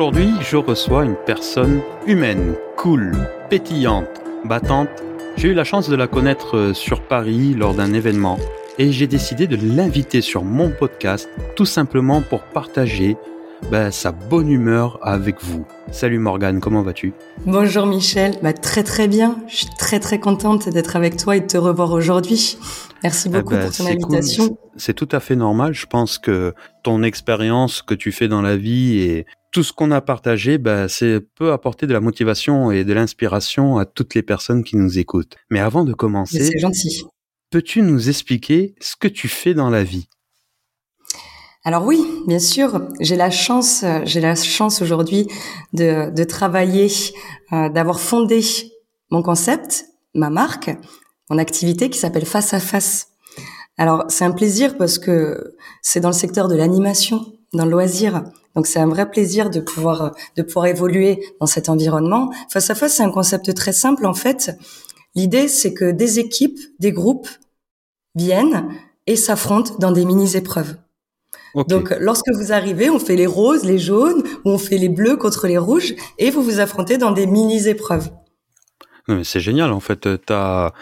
Aujourd'hui, je reçois une personne humaine, cool, pétillante, battante. J'ai eu la chance de la connaître euh, sur Paris lors d'un événement et j'ai décidé de l'inviter sur mon podcast tout simplement pour partager bah, sa bonne humeur avec vous. Salut Morgane, comment vas-tu? Bonjour Michel, bah, très très bien. Je suis très très contente d'être avec toi et de te revoir aujourd'hui. Merci eh beaucoup ben, pour ton invitation. C'est tout à fait normal. Je pense que ton expérience que tu fais dans la vie et tout ce qu'on a partagé, bah, c'est peut apporter de la motivation et de l'inspiration à toutes les personnes qui nous écoutent. Mais avant de commencer, c'est gentil. Peux-tu nous expliquer ce que tu fais dans la vie? Alors oui, bien sûr, j'ai la chance, j'ai la chance aujourd'hui de, de travailler, euh, d'avoir fondé mon concept, ma marque, mon activité qui s'appelle Face à Face. Alors c'est un plaisir parce que c'est dans le secteur de l'animation, dans le loisir. Donc c'est un vrai plaisir de pouvoir de pouvoir évoluer dans cet environnement. Face à face, c'est un concept très simple en fait. L'idée c'est que des équipes, des groupes viennent et s'affrontent dans des mini épreuves. Donc, lorsque vous arrivez, on fait les roses, les jaunes, ou on fait les bleus contre les rouges, et vous vous affrontez dans des mini-épreuves. C'est génial, en fait. Tu as,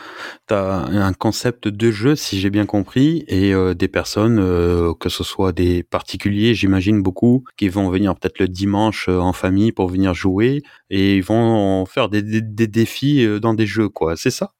un concept de jeu, si j'ai bien compris, et euh, des personnes, euh, que ce soit des particuliers, j'imagine beaucoup, qui vont venir peut-être le dimanche euh, en famille pour venir jouer, et ils vont faire des, des défis dans des jeux, quoi. C'est ça?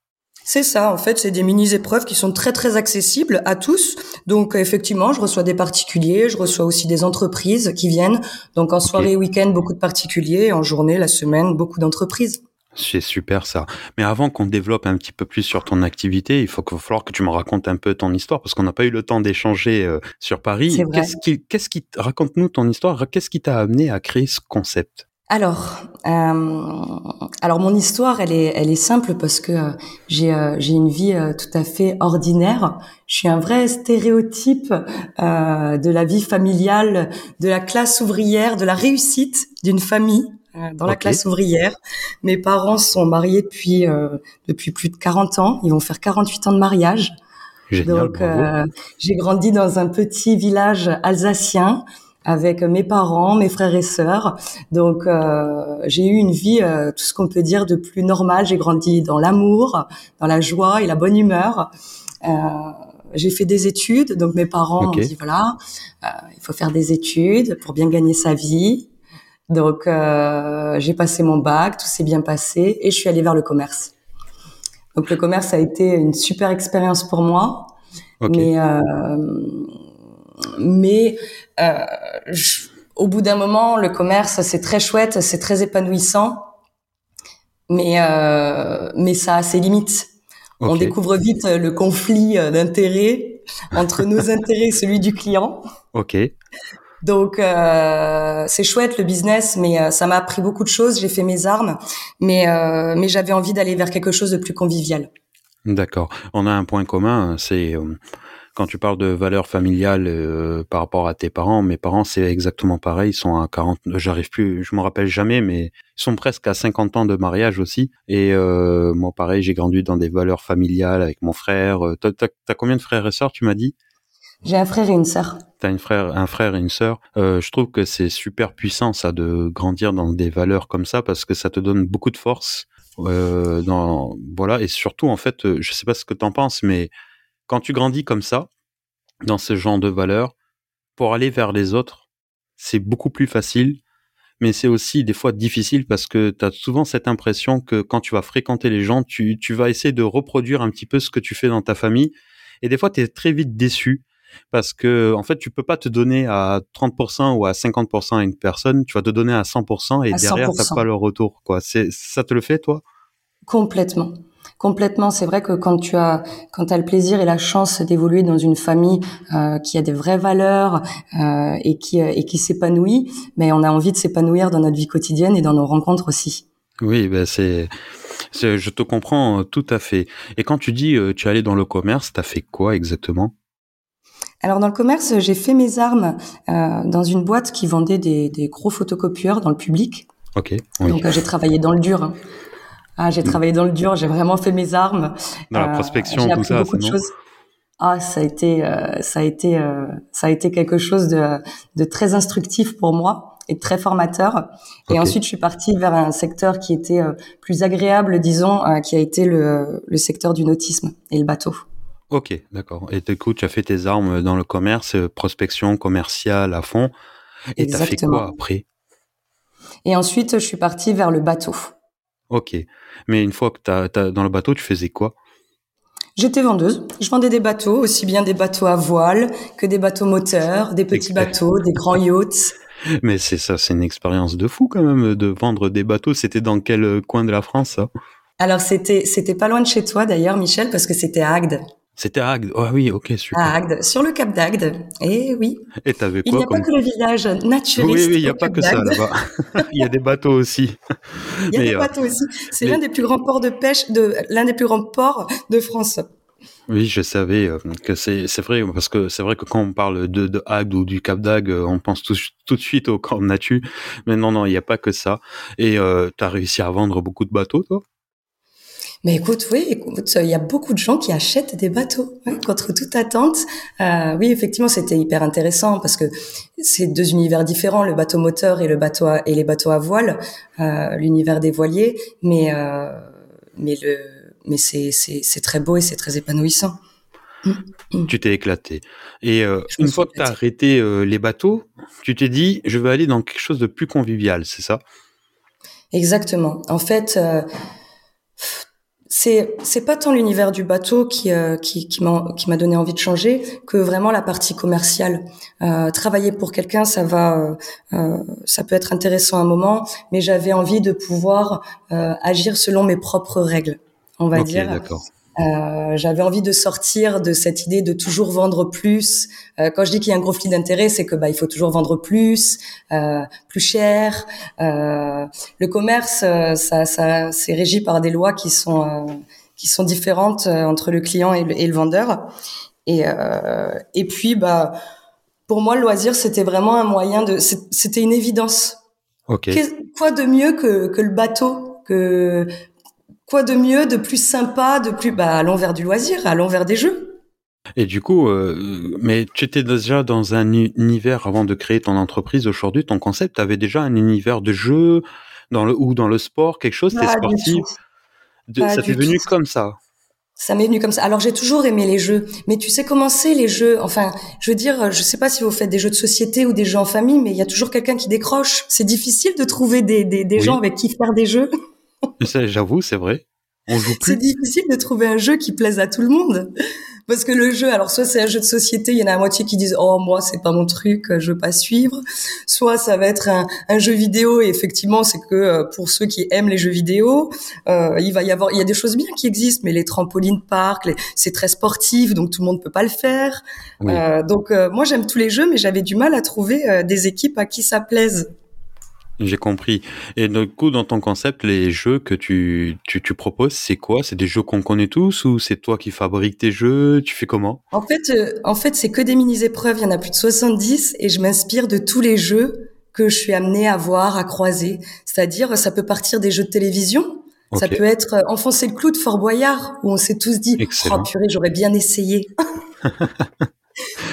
C'est ça, en fait, c'est des mini-épreuves qui sont très très accessibles à tous. Donc effectivement, je reçois des particuliers, je reçois aussi des entreprises qui viennent. Donc en soirée, week-end, beaucoup de particuliers, en journée, la semaine, beaucoup d'entreprises. C'est super ça. Mais avant qu'on développe un petit peu plus sur ton activité, il faut qu'il va falloir que tu me racontes un peu ton histoire parce qu'on n'a pas eu le temps d'échanger euh, sur Paris. Qu'est-ce qui, qu'est-ce qui raconte-nous ton histoire Qu'est-ce qui t'a amené à créer ce concept? Alors, euh, alors mon histoire, elle est, elle est simple parce que euh, j'ai, euh, j'ai une vie euh, tout à fait ordinaire. Je suis un vrai stéréotype de la vie familiale, de la classe ouvrière, de la réussite d'une famille dans la classe ouvrière. Mes parents sont mariés depuis depuis plus de 40 ans. Ils vont faire 48 ans de mariage. Génial, Donc, j'ai grandi dans un petit village alsacien avec mes parents, mes frères et sœurs. Donc euh, j'ai eu une vie, euh, tout ce qu'on peut dire de plus normal. J'ai grandi dans l'amour, dans la joie et la bonne humeur. Euh, j'ai fait des études, donc mes parents m'ont dit voilà, euh, il faut faire des études pour bien gagner sa vie. Donc euh, j'ai passé mon bac, tout s'est bien passé et je suis allée vers le commerce. Donc le commerce a été une super expérience pour moi, mais euh, mais euh, au bout d'un moment, le commerce, c'est très chouette, c'est très épanouissant, mais mais ça a ses limites. On découvre vite le conflit d'intérêts entre nos intérêts et celui du client. Ok. Donc euh, c'est chouette le business, mais euh, ça m'a appris beaucoup de choses. J'ai fait mes armes, mais euh, mais j'avais envie d'aller vers quelque chose de plus convivial. D'accord. On a un point commun, c'est euh, quand tu parles de valeurs familiales euh, par rapport à tes parents, mes parents c'est exactement pareil, ils sont à 40, j'arrive plus, je me rappelle jamais, mais ils sont presque à 50 ans de mariage aussi. Et euh, moi pareil, j'ai grandi dans des valeurs familiales avec mon frère. T'as, as, combien de frères et sœurs, tu m'as dit? J'ai un frère et une sœur. T'as une frère, un frère et une sœur. Euh, je trouve que c'est super puissant ça de grandir dans des valeurs comme ça parce que ça te donne beaucoup de force. Euh, voilà et surtout en fait, je sais pas ce que t'en penses, mais quand tu grandis comme ça, dans ce genre de valeurs, pour aller vers les autres, c'est beaucoup plus facile, mais c'est aussi des fois difficile parce que tu as souvent cette impression que quand tu vas fréquenter les gens, tu, tu vas essayer de reproduire un petit peu ce que tu fais dans ta famille, et des fois tu es très vite déçu parce que en fait tu peux pas te donner à 30% ou à 50% à une personne, tu vas te donner à 100% et derrière t'as pas le retour quoi. C'est ça te le fait toi? Complètement. Complètement, c'est vrai que quand tu as quand as le plaisir et la chance d'évoluer dans une famille euh, qui a des vraies valeurs euh, et qui et qui s'épanouit, mais on a envie de s'épanouir dans notre vie quotidienne et dans nos rencontres aussi. Oui, ben c'est je te comprends euh, tout à fait. Et quand tu dis euh, tu es allé dans le commerce, tu as fait quoi exactement? Alors dans le commerce, j'ai fait mes armes euh, dans une boîte qui vendait des, des, gros photocopieurs dans le public. Ok. Oui. Donc j'ai travaillé dans le dur. Hein. Ah, j'ai travaillé dans le dur, j'ai vraiment fait mes armes. Dans la euh, prospection, tout ça, beaucoup de choses. Ah, ça a été, ça a été, ça a été quelque chose de, de très instructif pour moi et très formateur. Et ensuite, je suis partie vers un secteur qui était plus agréable, disons, qui a été le, le secteur du nautisme et le bateau. Ok, d'accord. Et du coup, tu as fait tes armes dans le commerce, prospection commerciale à fond. Et tu as fait quoi après? Et ensuite, je suis partie vers le bateau. Ok. Mais une fois que tu as, dans le bateau, tu faisais quoi? J'étais vendeuse. Je vendais des bateaux, aussi bien des bateaux à voile que des bateaux moteurs, des petits bateaux, des grands yachts. Mais c'est ça, c'est une expérience de fou quand même de vendre des bateaux. C'était dans quel coin de la France ça? Alors c'était c'était pas loin de chez toi d'ailleurs, Michel, parce que c'était à Agde. C'était à Agde. Oh oui, ok, super. À Agde, sur le cap d'Agde. Et oui. Et t'avais quoi Il n'y a pas que le village naturiste. Oui, oui, il n'y a pas que ça là-bas. il y a des bateaux aussi. Il y a des euh, bateaux aussi. C'est l'un des plus grands ports de pêche, de l'un des plus grands ports de France. Oui, je savais euh, que c'est c'est vrai parce que c'est vrai que quand on parle de, de Agde ou du Cap d'Agde, euh, on pense tout, tout de suite au camp Natu. Mais non, non, il n'y a pas que ça. Et euh, tu as réussi à vendre beaucoup de bateaux, toi? Mais écoute, oui, écoute, il y a beaucoup de gens qui achètent des bateaux contre toute attente. Euh, oui, effectivement, c'était hyper intéressant parce que c'est deux univers différents, le bateau moteur et le bateau et les bateaux à voile, euh, l'univers des voiliers. Mais euh, mais le mais c'est c'est c'est très beau et c'est très épanouissant. Tu t'es éclaté. Et une fois que tu as arrêté les bateaux, tu t'es dit, je vais aller dans quelque chose de plus convivial, c'est ça? Exactement. En fait, c'est c'est pas tant l'univers du bateau qui euh, qui qui m'a qui m'a donné envie de changer que vraiment la partie commerciale. Euh, travailler pour quelqu'un, ça va euh, ça peut être intéressant un moment, mais j'avais envie de pouvoir agir selon mes propres règles, on va dire. D'accord. Euh, j'avais envie de sortir de cette idée de toujours vendre plus. Euh, quand je dis qu'il y a un gros flux d'intérêt, c'est que bah il faut toujours vendre plus, euh, plus cher. Euh, le commerce, euh, ça, ça c'est régi par des lois qui sont qui sont différentes entre le client et le, et le vendeur. Et et puis bah pour moi le loisir c'était vraiment un moyen de c'était une évidence. Okay. Quoi de mieux que que le bateau que quoi de mieux, de plus sympa, de plus bah allons vers du loisir, allons vers des jeux? Et du coup, euh, mais tu étais déjà dans un univers avant de créer ton entreprise. Aujourd'hui, ton concept, tu avais déjà un univers de jeu dans le ou dans le sport, quelque chose, t'es sportif. ça t'est venu comme ça? Ça m'est venu comme ça. Alors j'ai toujours aimé les jeux, mais tu sais comment c'est les jeux? Enfin, je veux dire, je sais pas si vous faites des jeux de société ou des jeux en famille, mais il y a toujours quelqu'un qui décroche. C'est difficile de trouver des, des, des gens avec qui faire des jeux. J'avoue, c'est vrai. On joue plus. C'est difficile de trouver un jeu qui plaise à tout le monde. Parce que le jeu, alors soit c'est un jeu de société, il y en a la moitié qui disent oh moi c'est pas mon truc, je veux pas suivre. Soit ça va être un, un jeu vidéo et effectivement c'est que euh, pour ceux qui aiment les jeux vidéo, euh, il va y avoir, il y a des choses bien qui existent, mais les trampolines park, c'est très sportif donc tout le monde peut pas le faire. Euh, donc euh, moi j'aime tous les jeux, mais j'avais du mal à trouver euh, des équipes à qui ça plaise. J'ai compris. Et du coup, dans ton concept, les jeux que tu, tu, tu proposes, c'est quoi? C'est des jeux qu'on connaît tous ou c'est toi qui fabriques tes jeux? Tu fais comment? En fait, euh, en fait, c'est que des mini-épreuves. Il y en a plus de 70 et je m'inspire de tous les jeux que je suis amenée à voir, à croiser. C'est-à-dire, ça peut partir des jeux de télévision. Ça peut être euh, enfoncer le clou de Fort Boyard où on s'est tous dit, oh purée, j'aurais bien essayé.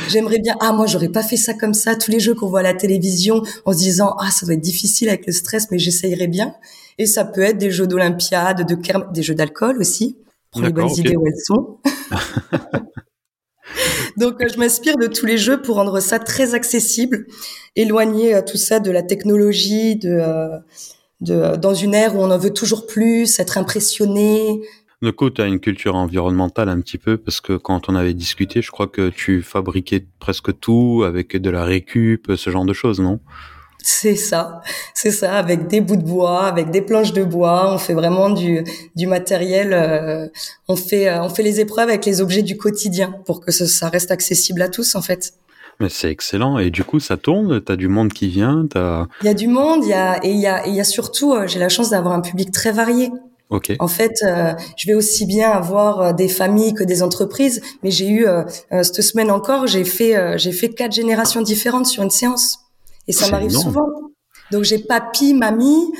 J'aimerais bien, ah, moi, j'aurais pas fait ça comme ça. Tous les jeux qu'on voit à la télévision en se disant, ah, ça doit être difficile avec le stress, mais j'essayerais bien. Et ça peut être des jeux d'Olympiade, de des jeux d'alcool aussi, pour les bonnes idées où elles sont. Donc, euh, je m'inspire de tous les jeux pour rendre ça très accessible, éloigner euh, tout ça de la technologie, de, euh, de, dans une ère où on en veut toujours plus, être impressionné, du coup, tu as une culture environnementale un petit peu, parce que quand on avait discuté, je crois que tu fabriquais presque tout avec de la récup, ce genre de choses, non? C'est ça, c'est ça, avec des bouts de bois, avec des planches de bois, on fait vraiment du, du matériel, euh, on fait euh, on fait les épreuves avec les objets du quotidien pour que ça, reste accessible à tous en fait. Mais c'est excellent et du coup ça tourne, t'as du monde qui vient, t'as. Il y a du monde, il y a et il y a y a surtout, euh, j'ai la chance d'avoir un public très varié. En fait, euh, je vais aussi bien avoir euh, des familles que des entreprises, mais j'ai eu euh, cette semaine encore, j'ai fait j'ai fait quatre générations différentes sur une séance, et ça m'arrive souvent. Donc j'ai papy, mamie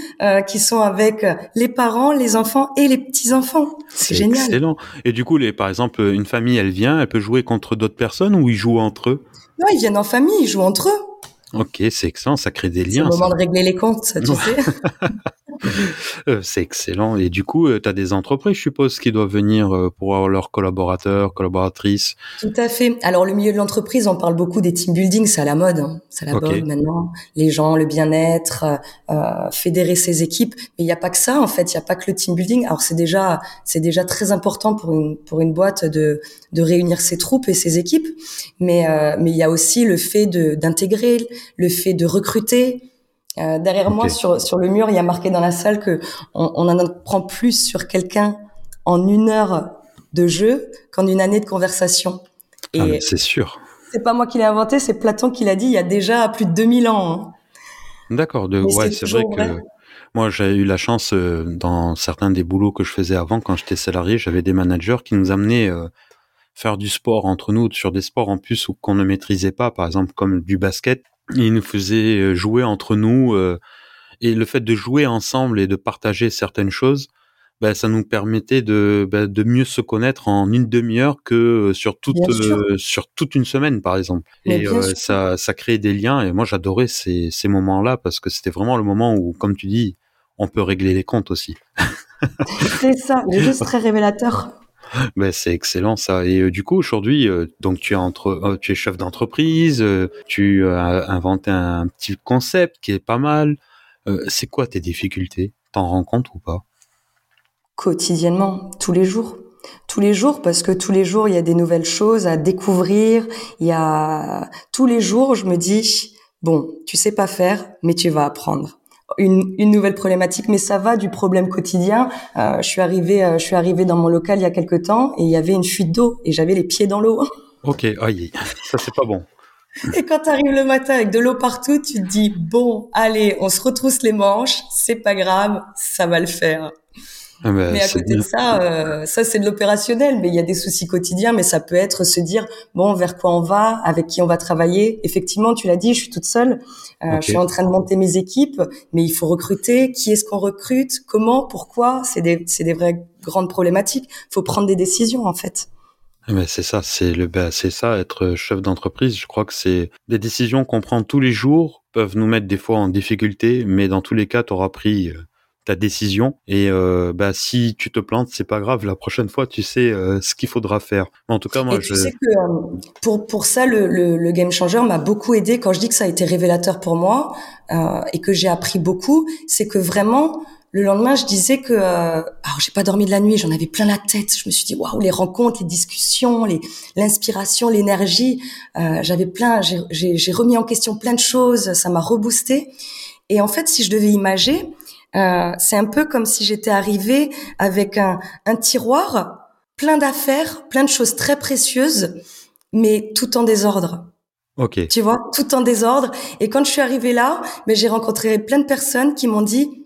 qui sont avec les parents, les enfants et les petits enfants. C'est génial. Excellent. Et du coup, les, par exemple, une famille, elle vient, elle peut jouer contre d'autres personnes ou ils jouent entre eux? Non, ils viennent en famille, ils jouent entre eux. Ok, c'est excellent, ça crée des liens. C'est le moment de régler les comptes, tu sais. Euh, c'est excellent. Et du coup, euh, tu as des entreprises, je suppose, qui doivent venir euh, pour avoir leurs collaborateurs, collaboratrices? Tout à fait. Alors, le milieu de l'entreprise, on parle beaucoup des team building, c'est à la mode. Hein. C'est à la mode maintenant. Les gens, le bien-être, euh, fédérer ses équipes. Mais il n'y a pas que ça, en fait. Il n'y a pas que le team building. Alors, c'est déjà, c'est déjà très important pour une, pour une boîte de, de réunir ses troupes et ses équipes. Mais, euh, mais il y a aussi le fait d'intégrer, le fait de recruter, euh, derrière moi, sur, sur le mur, il y a marqué dans la salle que on, on en apprend plus sur quelqu'un en une heure de jeu qu'en une année de conversation. Et ah, c'est sûr. C'est pas moi qui l'ai inventé, c'est Platon qui l'a dit il y a déjà plus de 2000 ans. Hein. D'accord. De, ouais, c'est vrai que moi j'ai eu la chance euh, dans certains des boulots que je faisais avant quand j'étais salarié, j'avais des managers qui nous amenaient euh, faire du sport entre nous sur des sports en plus qu'on ne maîtrisait pas, par exemple comme du basket il nous faisait euh, jouer entre nous euh, et le fait de jouer ensemble et de partager certaines choses, ben, ça nous permettait de, ben, de mieux se connaître en une demi-heure que sur toute euh, sur toute une semaine par exemple. et ça ça crée des liens et moi j'adorais ces ces moments-là parce que c'était vraiment le moment où comme tu dis on peut régler les comptes aussi. C'est ça, juste très révélateur. Ben, c'est excellent ça. Et euh, du coup aujourd'hui, euh, donc tu es entre, euh, tu es chef d'entreprise, tu as inventé un, petit concept qui est pas mal. c'est quoi tes difficultés? T'en rends compte ou pas? Quotidiennement, tous les jours. Tous les jours, parce que tous les jours, il y a des nouvelles choses à découvrir. Il y a tous les jours, je me dis, bon, tu sais pas faire, mais tu vas apprendre une, une, nouvelle problématique, mais ça va du problème quotidien. Euh, je suis arrivée, euh, je suis arrivée dans mon local il y a quelque temps et il y avait une fuite d'eau et j'avais les pieds dans l'eau. Ok, aïe, ça c'est pas bon. Et quand tu arrives le matin avec de l'eau partout, tu te dis bon, allez, on se retrousse les manches, c'est pas grave, ça va le faire. Ah bah, mais à côté de ça, euh, ça c'est de l'opérationnel, mais il y a des soucis quotidiens, mais ça peut être se dire bon vers quoi on va, avec qui on va travailler. Effectivement, tu l'as dit, je suis toute seule, euh, je suis en train de monter mes équipes, mais il faut recruter. Qui est-ce qu'on recrute? Comment? Pourquoi? C'est des c'est des vraies grandes problématiques. Il faut prendre des décisions en fait. Ah bah, c'est ça, c'est le bah, c'est ça être chef d'entreprise. Je crois que c'est des décisions qu'on prend tous les jours peuvent nous mettre des fois en difficulté, mais dans tous les cas, tu auras pris euh, ta décision et euh, bah si tu te plantes c'est pas grave. La prochaine fois tu sais euh, ce qu'il faudra faire. En tout cas moi et tu sais que euh, pour pour ça le, le, le game changer m'a beaucoup aidé quand je dis que ça a été révélateur pour moi euh, et que j'ai appris beaucoup. C'est que vraiment le lendemain je disais que alors j'ai pas dormi de la nuit j'en avais plein la tête. Je me suis dit waouh les rencontres les discussions les l'inspiration l'énergie j'avais plein j'ai j'ai remis en question plein de choses ça m'a reboosté. Et en fait si je devais imager euh, c'est un peu comme si j'étais arrivée avec un, un tiroir plein d'affaires, plein de choses très précieuses, mais tout en désordre. Ok. Tu vois, tout en désordre. Et quand je suis arrivée là, mais j'ai rencontré plein de personnes qui m'ont dit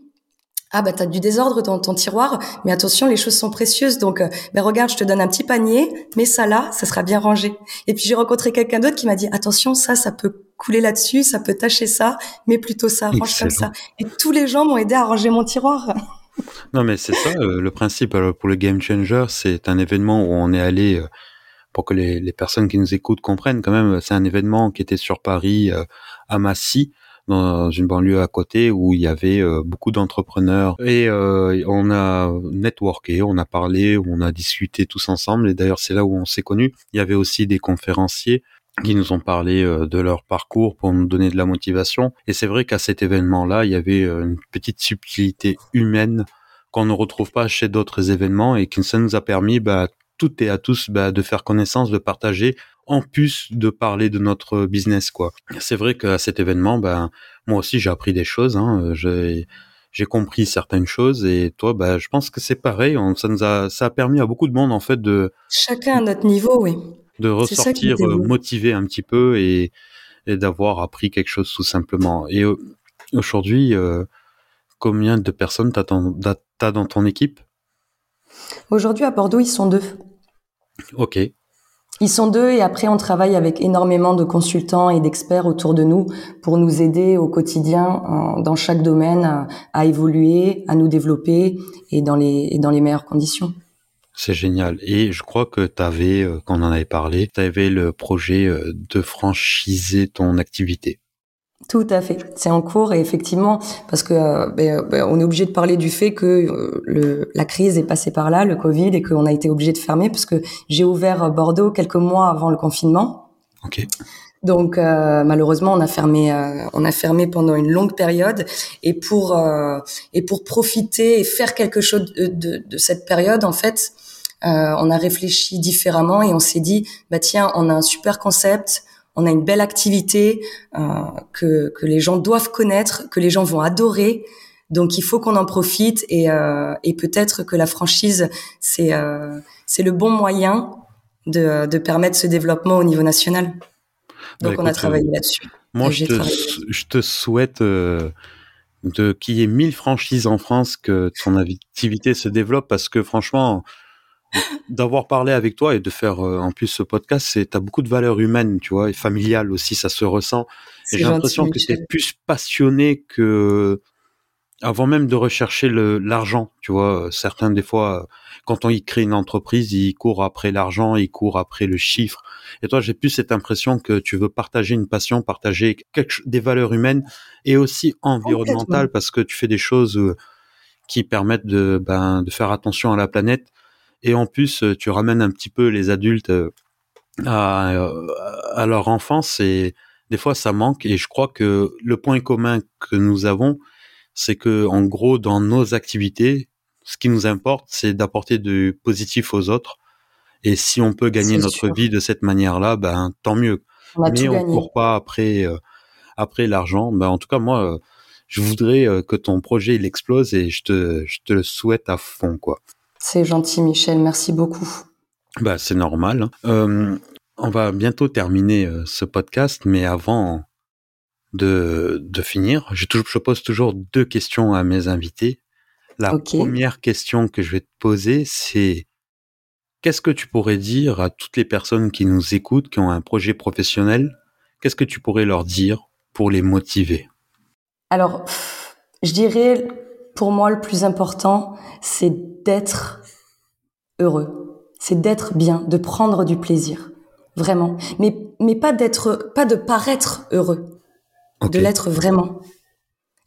ah bah t'as du désordre dans ton tiroir, mais attention les choses sont précieuses donc euh, ben regarde je te donne un petit panier, mets ça là, ça sera bien rangé. Et puis j'ai rencontré quelqu'un d'autre qui m'a dit attention ça ça peut couler là-dessus, ça peut tacher ça, mais plutôt ça, range comme ça. Et tous les gens m'ont aidé à ranger mon tiroir. non mais c'est ça euh, le principe pour le game changer, c'est un événement où on est allé euh, pour que les, les, personnes qui nous écoutent comprennent quand même, c'est un événement qui était sur Paris à Massy dans une banlieue à côté où il y avait euh, beaucoup d'entrepreneurs et euh, on a networké, on a parlé, on a discuté tous ensemble et d'ailleurs c'est là où on s'est connus. Il y avait aussi des conférenciers qui nous ont parlé euh, de leur parcours pour nous donner de la motivation et c'est vrai qu'à cet événement-là, il y avait une petite subtilité humaine qu'on ne retrouve pas chez d'autres événements et qui ça nous a permis bah, toutes et à tous bah, de faire connaissance, de partager en plus de parler de notre business quoi. C'est vrai qu'à cet événement, ben moi aussi j'ai appris des choses. Hein, j'ai j'ai compris certaines choses et toi, ben je pense que c'est pareil. Ça nous a ça a permis à beaucoup de monde en fait de chacun à notre niveau, oui. De ressortir euh, motivé un petit peu et, et d'avoir appris quelque chose tout simplement. Et euh, aujourd'hui, euh, combien de personnes t'as as dans ton équipe? Aujourd'hui à Bordeaux, ils sont deux. Ok. Ils sont deux et après on travaille avec énormément de consultants et d'experts autour de nous pour nous aider au quotidien dans chaque domaine à, évoluer, à nous développer et dans les, et dans les meilleures conditions. C'est génial. Et je crois que tu avais, euh, quand on en avait parlé, tu avais le projet euh, de franchiser ton activité. Tout à fait, c'est en cours et effectivement parce que euh, ben, ben, on est obligé de parler du fait que le, la crise est passée par là, le Covid, et qu'on a été obligé de fermer parce que j'ai ouvert Bordeaux quelques mois avant le confinement. Ok. Donc malheureusement on a fermé on a fermé pendant une longue période et pour et pour profiter et faire quelque chose de, de, de cette période en fait on a réfléchi différemment et on s'est dit, bah tiens, on a un super concept, on a une belle activité euh, que, que les gens doivent connaître, que les gens vont adorer. Donc il faut qu'on en profite et, euh, et peut-être que la franchise c'est euh, c'est le bon moyen de, de permettre ce développement au niveau national. Bah, Donc on a travaillé euh, là-dessus. Moi je te, je te, souhaite euh, de qu'il y ait 1000 franchises en France, que ton activité se développe parce que franchement d'avoir parlé avec toi et de faire euh, en plus ce podcast, c'est t'as beaucoup de valeurs humaines, tu vois, et familiales aussi, ça se ressent. Et j'ai l'impression que tu es plus passionné que avant même de rechercher le l'argent, tu vois. Certains des fois, quand on y crée une entreprise, ils courent après l'argent, ils courent après le chiffre. Et toi, j'ai plus cette impression que tu veux partager une passion, partager quelque, des valeurs humaines et aussi environnementales parce que tu fais des choses euh, qui permettent de ben de faire attention à la planète et en plus euh, tu ramènes un petit peu les adultes euh, à, euh, à leur enfance et des fois ça manque. Et je crois que le point commun que nous avons c'est que en gros dans nos activités ce qui nous importe c'est d'apporter du positif aux autres. Et si on peut gagner notre vie de cette manière-là ben tant mieux. Mais on court pas après après l'argent. Ben en tout cas moi je voudrais que ton projet il explose et je te je te le souhaite à fond quoi c'est gentil, Michel. Merci beaucoup. Bah, c'est normal. Hein. Euh, on va bientôt terminer euh, ce podcast, mais avant de, de finir, je, je, pose toujours deux questions à mes invités. La première question que je vais te poser, c'est qu'est-ce que tu pourrais dire à toutes les personnes qui nous écoutent, qui ont un projet professionnel? Qu'est-ce que tu pourrais leur dire pour les motiver? Alors, je dirais pour moi, le plus important, c'est d'être heureux. C'est d'être bien, de prendre du plaisir. Vraiment. Mais, mais pas d'être, pas de paraître heureux. De l'être vraiment.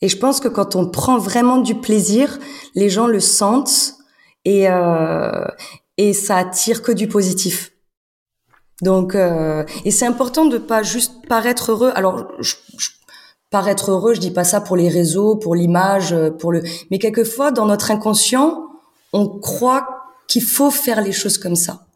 Et je pense que quand on prend vraiment du plaisir, les gens le sentent et, euh, et ça attire que du positif. Donc, euh, et c'est important de pas juste paraître heureux. Alors, je, je paraître heureux, je dis pas ça pour les réseaux, pour l'image, pour le, mais quelquefois dans notre inconscient, on croit qu'il faut faire les choses comme ça.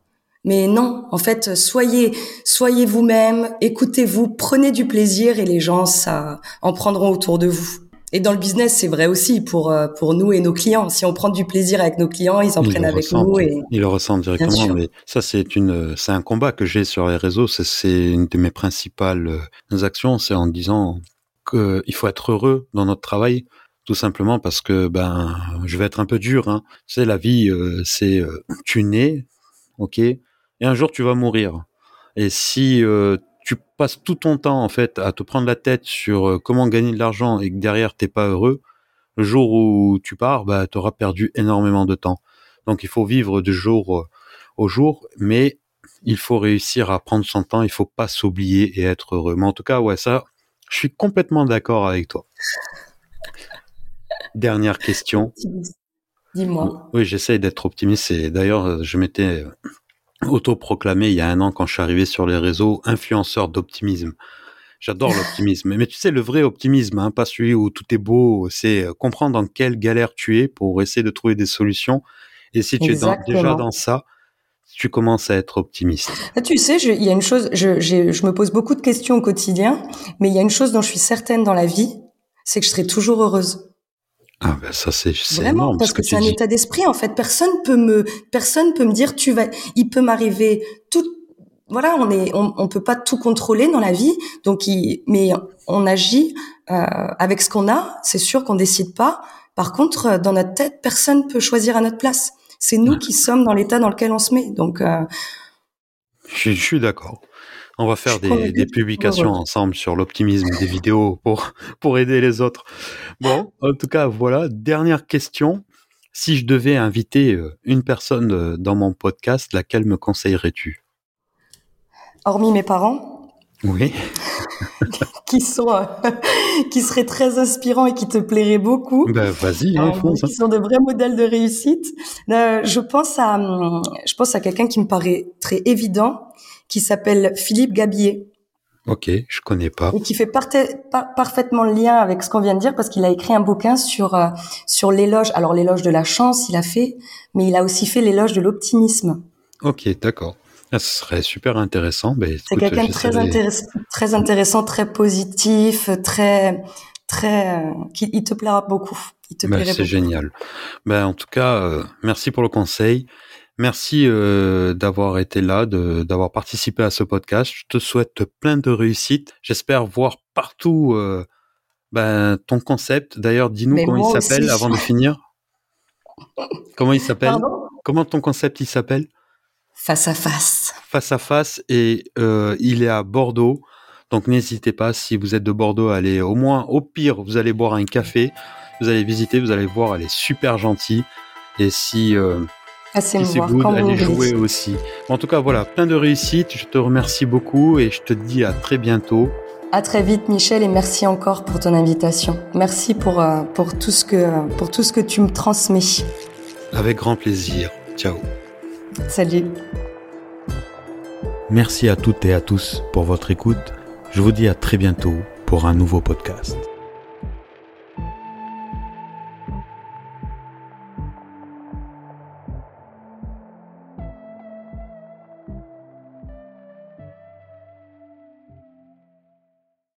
Mais non, en fait, soyez, soyez vous-même, écoutez-vous, prenez du plaisir et les gens ça en prendront autour de vous. Et dans le business, c'est vrai aussi pour euh, pour nous et nos clients. Si on prend du plaisir avec nos clients, ils en prennent avec nous et ils le ressentent directement. Mais ça, c'est une, c'est un combat que j'ai sur les réseaux. C'est une de mes principales euh, actions. C'est en disant qu'il faut être heureux dans notre travail, tout simplement parce que ben je vais être un peu dur. Hein. Tu la vie, euh, c'est euh, tu nais, ok, et un jour tu vas mourir. Et si euh, tu passes tout ton temps en fait à te prendre la tête sur comment gagner de l'argent et que derrière t'es pas heureux, le jour où tu pars, bah tu auras perdu énormément de temps. Donc il faut vivre de jour au jour, mais il faut réussir à prendre son temps, il faut pas s'oublier et être heureux. Mais en tout cas, ouais, ça, je suis complètement d'accord avec toi. Dernière question. Dis-moi. Oui, j'essaye d'être optimiste. Et d'ailleurs, je m'étais autoproclamé il y a un an quand je suis arrivé sur les réseaux influenceur d'optimisme. J'adore l'optimisme. Mais tu sais, le vrai optimisme, hein, pas celui où tout est beau, c'est comprendre dans quelle galère tu es pour essayer de trouver des solutions. Et si tu es déjà dans ça, tu commences à être optimiste ah, Tu sais, il y a une chose, je, je me pose beaucoup de questions au quotidien, mais il y a une chose dont je suis certaine dans la vie, c'est que je serai toujours heureuse. Ah ben ça c'est vraiment parce que, c'est un état d'esprit en fait. Personne peut me personne peut me dire tu vas. Il peut m'arriver tout. Voilà, on est on, on peut pas tout contrôler dans la vie, donc il, mais on agit euh, avec ce qu'on a. C'est sûr qu'on décide pas. Par contre, dans notre tête, personne peut choisir à notre place. C'est nous qui sommes dans l'état dans lequel on se met. Donc, euh, Je, suis d'accord. On va faire des, des, publications ensemble sur l'optimisme des vidéos pour, pour aider les autres. Bon, en tout cas, voilà. Dernière question. Si je devais inviter euh, une personne euh, dans mon podcast, laquelle me conseillerais-tu? Hormis mes parents? Oui. qui sont euh, qui seraient très inspirants et qui te plairaient beaucoup. Ben vas-y, hein, euh, Qui sont de vrais modèles de réussite. Euh, je pense à je pense à quelqu'un qui me paraît très évident, qui s'appelle Philippe Gabier. Ok, je connais pas. Et qui fait parfaitement le lien avec ce qu'on vient de dire parce qu'il a écrit un bouquin sur euh, sur l'éloge. Alors l'éloge de la chance, il a fait, mais il a aussi fait l'éloge de l'optimisme. Ok, d'accord. Ah, ce serait super intéressant. Ben, c'est quelqu'un de très, intéressant, très intéressant, très positif, très très euh, qui il te plaira beaucoup. Il te ben, C'est génial. Ben en tout cas, euh, merci pour le conseil. Merci euh, d'avoir été là, d'avoir participé à ce podcast. Je te souhaite plein de réussite. J'espère voir partout euh, ben, ton concept. D'ailleurs, dis-nous comment il s'appelle avant de finir. Comment il s'appelle? Comment ton concept il s'appelle? Face à face. Face à face et euh, il est à Bordeaux. Donc n'hésitez pas, si vous êtes de Bordeaux, allez au moins, au pire, vous allez boire un café, vous allez visiter, vous allez voir, elle est super gentille. Et si euh, ah, c'est good, allez jouer aussi. En tout cas, voilà, plein de réussite. Je te remercie beaucoup et je te dis à très bientôt. À très vite, Michel, et merci encore pour ton invitation. Merci pour, euh, pour, tout, ce que, pour tout ce que tu me transmets. Avec grand plaisir. Ciao. Salut. Merci à toutes et à tous pour votre écoute. Je vous dis à très bientôt pour un nouveau podcast.